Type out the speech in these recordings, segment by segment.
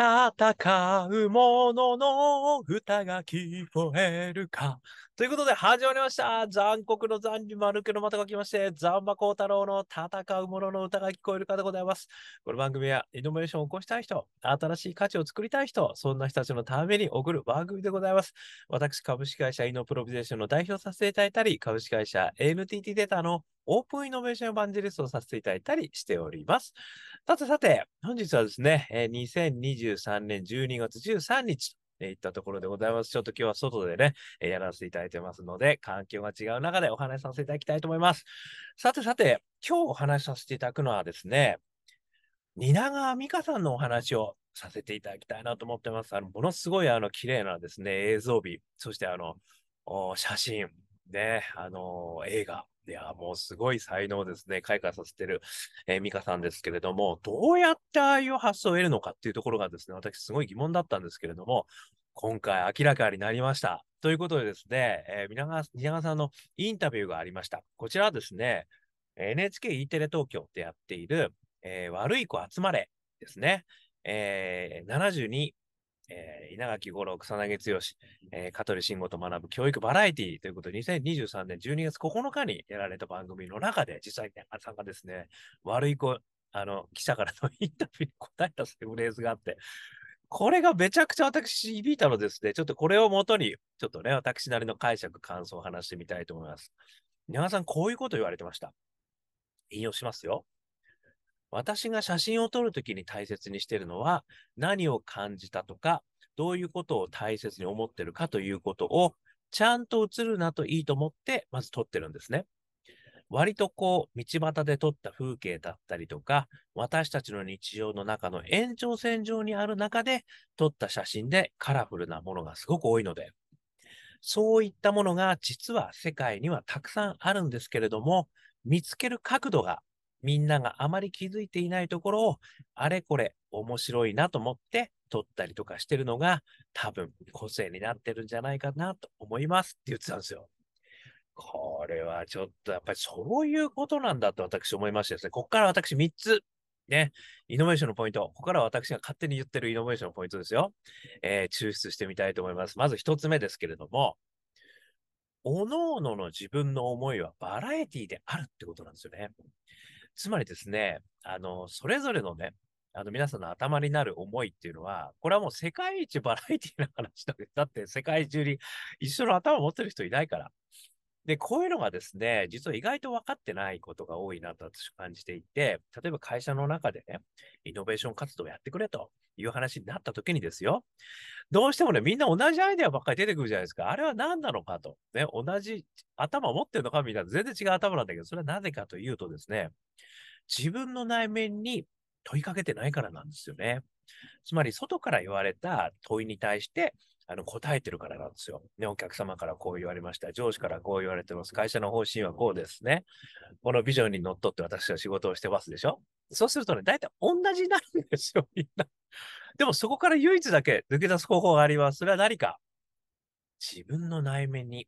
戦う者の歌が聞こえるか。ということで始まりました。残酷の残に丸けのまたが来まして、ザンマコウ太郎の戦う者の歌が聞こえるかでございます。この番組はイノベーションを起こしたい人、新しい価値を作りたい人、そんな人たちのために送る番組でございます。私、株式会社イノプロビゼーションの代表させていただいたり、株式会社 NTT データのオープンイノベーションエヴァンジェリストをさせていただいたりしております。さてさて、本日はですねえ、2023年12月13日といったところでございます。ちょっと今日は外でねえ、やらせていただいてますので、環境が違う中でお話しさせていただきたいと思います。さてさて、今日お話しさせていただくのはですね、蜷川美香さんのお話をさせていただきたいなと思ってます。あの、ものすごいあの、綺麗なですね、映像美、そしてあの、写真、ね、あの、映画、いや、もうすごい才能ですね。開花させてる、えー、ミカさんですけれども、どうやってああいう発想を得るのかっていうところがですね、私すごい疑問だったんですけれども、今回明らかになりました。ということでですね、えー、皆川川さんのインタビューがありました。こちらはですね、NHKE テレ東京でやっている、えー、悪い子集まれですね。えー、72えー、稲垣五郎、草薙剛、えー、香取慎吾と学ぶ教育バラエティということで、2023年12月9日にやられた番組の中で、実際にさんがですね、悪い子、あの、記者からのインタビューに答えたフレーズがあって、これがめちゃくちゃ私響いたのですね、ちょっとこれをもとに、ちょっとね、私なりの解釈、感想を話してみたいと思います。皆さん、こういうこと言われてました。引用しますよ。私が写真を撮るときに大切にしているのは、何を感じたとか、どういうことを大切に思ってるかということを、ちゃんと映るなといいと思って、まず撮ってるんですね。割とこう、道端で撮った風景だったりとか、私たちの日常の中の延長線上にある中で撮った写真でカラフルなものがすごく多いので、そういったものが実は世界にはたくさんあるんですけれども、見つける角度がみんながあまり気づいていないところを、あれこれ面白いなと思って撮ったりとかしてるのが、多分個性になってるんじゃないかなと思いますって言ってたんですよ。これはちょっとやっぱりそういうことなんだと私思いましてですね、ここから私3つ、ね、イノベーションのポイント、ここから私が勝手に言ってるイノベーションのポイントですよ。えー、抽出してみたいと思います。まず1つ目ですけれども、各々の自分の思いはバラエティであるってことなんですよね。つまりですね、あの、それぞれのね、あの、皆さんの頭になる思いっていうのは、これはもう世界一バラエティな話だけど、だって世界中に一緒の頭持ってる人いないから。で、こういうのがですね、実は意外と分かってないことが多いなと私感じていて、例えば会社の中でね、イノベーション活動をやってくれという話になった時にですよ、どうしてもね、みんな同じアイデアばっかり出てくるじゃないですか。あれは何なのかと。ね、同じ頭を持ってるのかみたいな全然違う頭なんだけど、それはなぜかというとですね、自分の内面に問いかけてないからなんですよね。つまり、外から言われた問いに対して、あの、答えてるからなんですよ。ね、お客様からこう言われました。上司からこう言われてます。会社の方針はこうですね。このビジョンにのっとって私は仕事をしてますでしょそうするとね、大体同じになるんですよ、みんな。でもそこから唯一だけ抜け出す方法があります。それは何か自分の内面に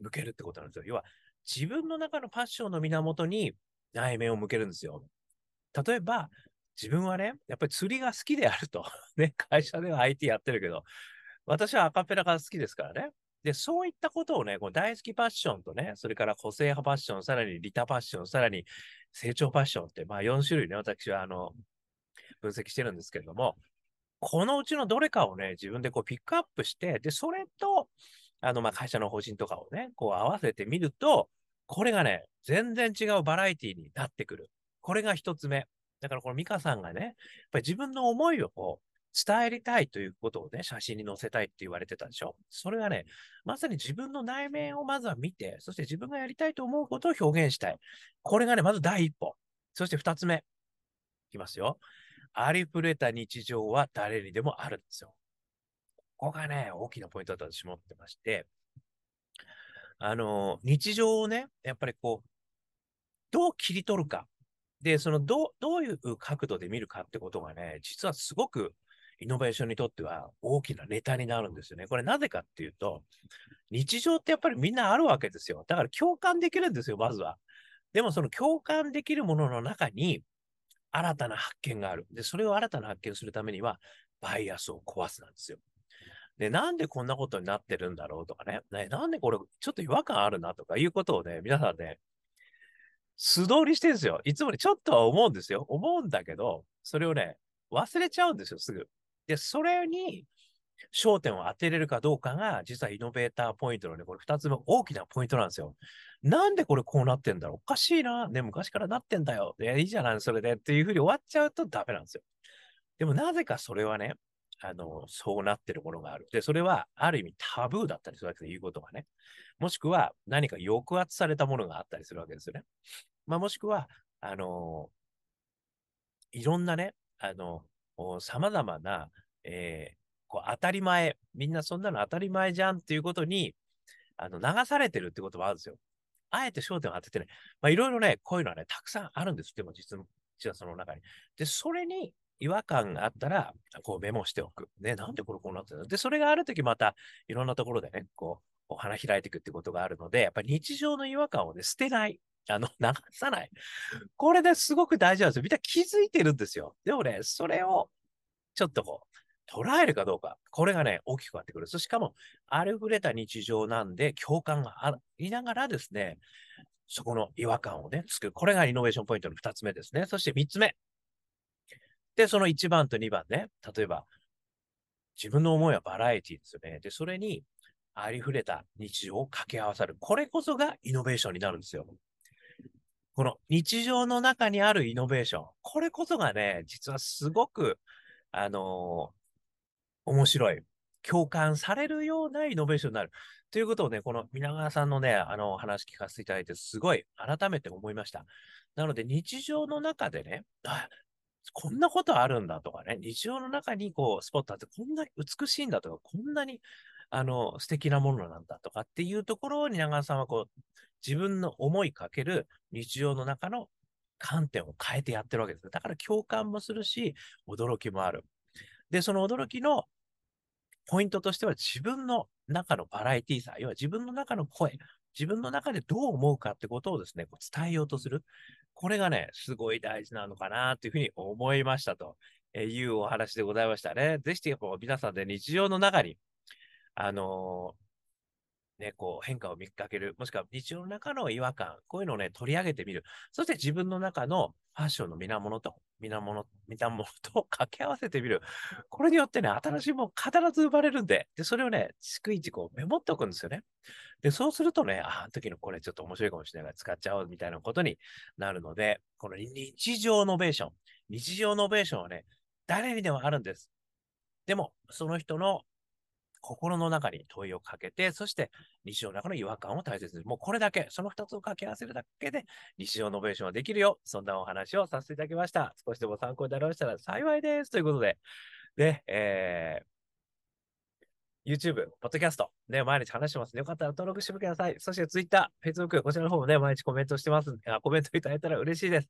向けるってことなんですよ。要は、自分の中のパッションの源に内面を向けるんですよ。例えば、自分はね、やっぱり釣りが好きであると。ね、会社では IT やってるけど、私はアカペラが好きですからね。で、そういったことをね、この大好きパッションとね、それから個性派パッション、さらにリタパッション、さらに成長パッションって、まあ4種類ね、私はあの、分析してるんですけれども、このうちのどれかをね、自分でこうピックアップして、で、それと、あの、まあ、会社の方針とかをね、こう合わせてみると、これがね、全然違うバラエティになってくる。これが一つ目。だからこのミカさんがね、やっぱり自分の思いをこう、伝えたいということをね、写真に載せたいって言われてたでしょ。それがね、まさに自分の内面をまずは見て、そして自分がやりたいと思うことを表現したい。これがね、まず第一歩。そして二つ目。いきますよ。ありふれた日常は誰にでもあるんですよ。ここがね、大きなポイントだと私も思ってまして、あの、日常をね、やっぱりこう、どう切り取るか。で、その、どう、どういう角度で見るかってことがね、実はすごくイノベーションにとっては大きなネタになるんですよね。これなぜかっていうと、日常ってやっぱりみんなあるわけですよ。だから共感できるんですよ、まずは。でもその共感できるものの中に新たな発見がある。で、それを新たな発見するためには、バイアスを壊すなんですよ。で、なんでこんなことになってるんだろうとかね、ねなんでこれちょっと違和感あるなとかいうことをね、皆さんね、素通りしてるんですよ。いつもね、ちょっとは思うんですよ。思うんだけど、それをね、忘れちゃうんですよ、すぐ。で、それに焦点を当てれるかどうかが、実はイノベーターポイントのね、これ二つ目大きなポイントなんですよ。なんでこれこうなってんだろう？おかしいな。ね、昔からなってんだよ。いや、いいじゃない、それで。っていうふうに終わっちゃうとダメなんですよ。でもなぜかそれはね、あの、そうなってるものがある。で、それはある意味タブーだったりするわけで言うことがね。もしくは何か抑圧されたものがあったりするわけですよね。まあ、もしくは、あのいろんなね、あの、様々な、えー、こう当たり前、みんなそんなの当たり前じゃんっていうことに、あの、流されてるってこともあるんですよ。あえて焦点を当ててね。まあ、いろいろね、こういうのはね、たくさんあるんです。でも実はその中に。で、それに違和感があったら、こうメモしておく。ね、なんでこれこうなってるので、それがあるときまた、いろんなところでね、こう、花開いていくってことがあるので、やっぱり日常の違和感をね、捨てない。あの、流さない。これですごく大事なんですよ。みんな気づいてるんですよ。でもね、それを、ちょっとこう、捉えるかどうか。これがね、大きくなってくる。しかも、ありふれた日常なんで、共感がありながらですね、そこの違和感をね、作る。これがイノベーションポイントの二つ目ですね。そして三つ目。で、その1番と2番ね、例えば、自分の思いはバラエティですよね。で、それにありふれた日常を掛け合わさる。これこそがイノベーションになるんですよ。この日常の中にあるイノベーション。これこそがね、実はすごく、あのー、面白い。共感されるようなイノベーションになる。ということをね、この皆川さんのね、あの、話聞かせていただいて、すごい改めて思いました。なので、日常の中でね、あ、こんなことあるんだとかね、日常の中にこう、スポットあって、こんなに美しいんだとか、こんなに、あの、素敵なものなんだとかっていうところに長川さんはこう、自分の思いかける日常の中の観点を変えてやってるわけです。だから共感もするし、驚きもある。で、その驚きのポイントとしては自分の中のバラエティーさ、要は自分の中の声、自分の中でどう思うかってことをですね、こう伝えようとする。これがね、すごい大事なのかなというふうに思いましたというお話でございましたね。ぜひ、皆さんで日常の中に、あのー、ね、こう変化を見かける、もしくは日常の中の違和感、こういうのをね、取り上げてみる。そして自分の中のファッションの源と、源、源と 掛け合わせてみる。これによってね、新しいもの必ず生まれるんで、で、それをね、逐一こうメモっておくんですよね。で、そうするとね、あ、あの時のこれちょっと面白いかもしれないから使っちゃおうみたいなことになるので、この日常ノベーション。日常ノベーションはね、誰にでもあるんです。でも、その人の心の中に問いをかけて、そして日常の中の違和感を大切に。もうこれだけ、その2つを掛け合わせるだけで日常ノベーションはできるよ。そんなお話をさせていただきました。少しでも参考になりましたら幸いです。ということで、で、えー、YouTube、ポッドキャスト、ね、毎日話してますので、よかったら登録してください。そして Twitter、Facebook、こちらの方もね、毎日コメントしてますあ。コメントいただいたら嬉しいです。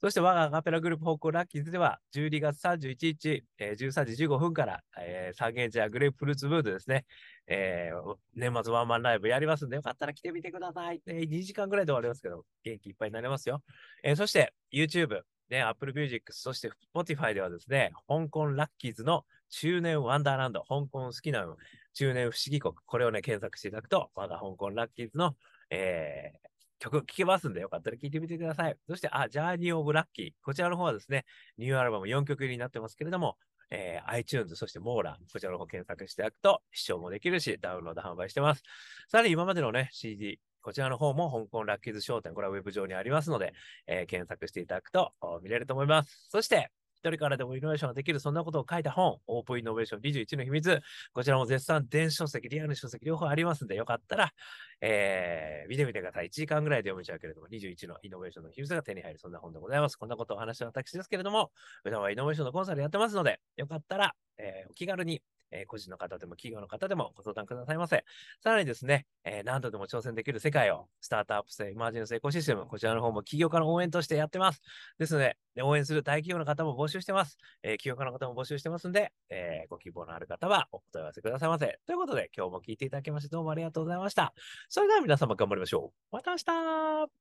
そして我がアカペラグループ方向ラッキーズでは、12月31日、えー、13時15分から、えー、三軒茶屋グレープフルーツムーンですね、えー、年末ワンマンライブやりますんで、よかったら来てみてください。えー、2時間ぐらいで終わりますけど、元気いっぱいになりますよ。えー、そして、YouTube、ね、Apple Music、そして Spotify ではですね、香港ラッキーズの中年ワンダーランド、香港好きな中年不思議国、これをね、検索していただくと、我が香港ラッキーズの、えー、曲聴けますんで、よかったら聴いてみてください。そして、あ、ジャーニー・オブ・ラッキー。こちらの方はですね、ニューアルバム4曲入りになってますけれども、えー、iTunes、そしてモーラー、こちらの方検索していただくと視聴もできるし、ダウンロード販売してます。さらに今までのね、CD、こちらの方も香港ラッキーズ商店、これはウェブ上にありますので、えー、検索していただくと見れると思います。そして、一人からでもイノベーションができる、そんなことを書いた本、オープンイノベーション21の秘密。こちらも絶賛電子書籍、リアル書籍両方ありますんで、よかったら、えー、見てみてください。1時間ぐらいで読めちゃうけれども、21のイノベーションの秘密が手に入る、そんな本でございます。こんなことを話した私ですけれども、普段はイノベーションのコンサルやってますので、よかったら、えー、お気軽にえ、個人の方でも企業の方でもご相談くださいませ。さらにですね、え、何度でも挑戦できる世界を、スタートアップ性、エマージェンスエコシステム、こちらの方も起業家の応援としてやってます。ですので、応援する大企業の方も募集してます。えー、起業家の方も募集してますんで、えご希望のある方はお答え合わせくださいませ。ということで、今日も聞いていただきましてどうもありがとうございました。それでは皆様頑張りましょう。また明日